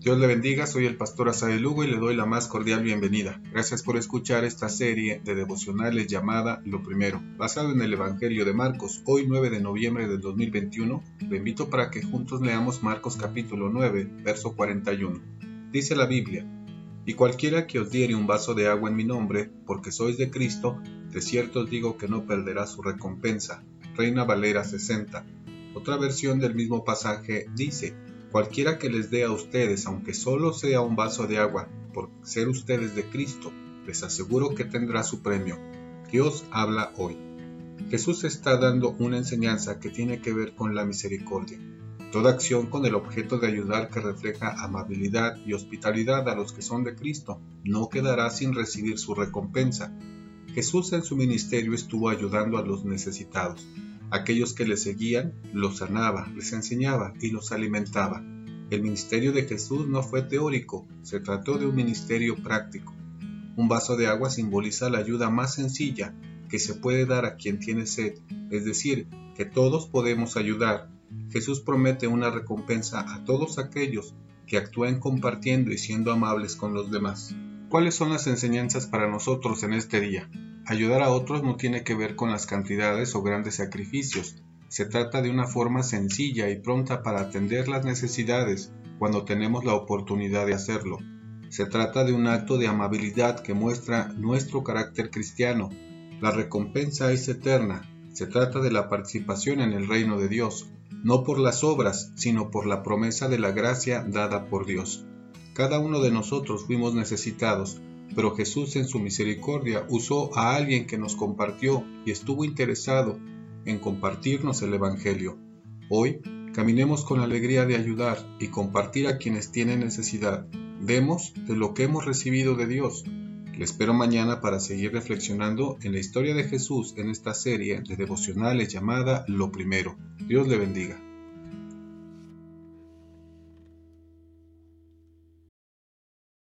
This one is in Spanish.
Dios le bendiga, soy el pastor Asael Lugo y le doy la más cordial bienvenida. Gracias por escuchar esta serie de devocionales llamada Lo Primero, basado en el Evangelio de Marcos. Hoy 9 de noviembre del 2021, le invito para que juntos leamos Marcos capítulo 9, verso 41. Dice la Biblia, Y cualquiera que os diere un vaso de agua en mi nombre, porque sois de Cristo, de cierto os digo que no perderá su recompensa. Reina Valera 60. Otra versión del mismo pasaje dice, Cualquiera que les dé a ustedes, aunque solo sea un vaso de agua, por ser ustedes de Cristo, les aseguro que tendrá su premio. Dios habla hoy. Jesús está dando una enseñanza que tiene que ver con la misericordia. Toda acción con el objeto de ayudar que refleja amabilidad y hospitalidad a los que son de Cristo no quedará sin recibir su recompensa. Jesús en su ministerio estuvo ayudando a los necesitados, Aquellos que le seguían los sanaba, les enseñaba y los alimentaba. El ministerio de Jesús no fue teórico, se trató de un ministerio práctico. Un vaso de agua simboliza la ayuda más sencilla que se puede dar a quien tiene sed, es decir, que todos podemos ayudar. Jesús promete una recompensa a todos aquellos que actúen compartiendo y siendo amables con los demás. ¿Cuáles son las enseñanzas para nosotros en este día? Ayudar a otros no tiene que ver con las cantidades o grandes sacrificios. Se trata de una forma sencilla y pronta para atender las necesidades cuando tenemos la oportunidad de hacerlo. Se trata de un acto de amabilidad que muestra nuestro carácter cristiano. La recompensa es eterna. Se trata de la participación en el reino de Dios, no por las obras, sino por la promesa de la gracia dada por Dios. Cada uno de nosotros fuimos necesitados, pero Jesús en su misericordia usó a alguien que nos compartió y estuvo interesado en compartirnos el Evangelio. Hoy, caminemos con la alegría de ayudar y compartir a quienes tienen necesidad. Demos de lo que hemos recibido de Dios. Le espero mañana para seguir reflexionando en la historia de Jesús en esta serie de devocionales llamada Lo Primero. Dios le bendiga.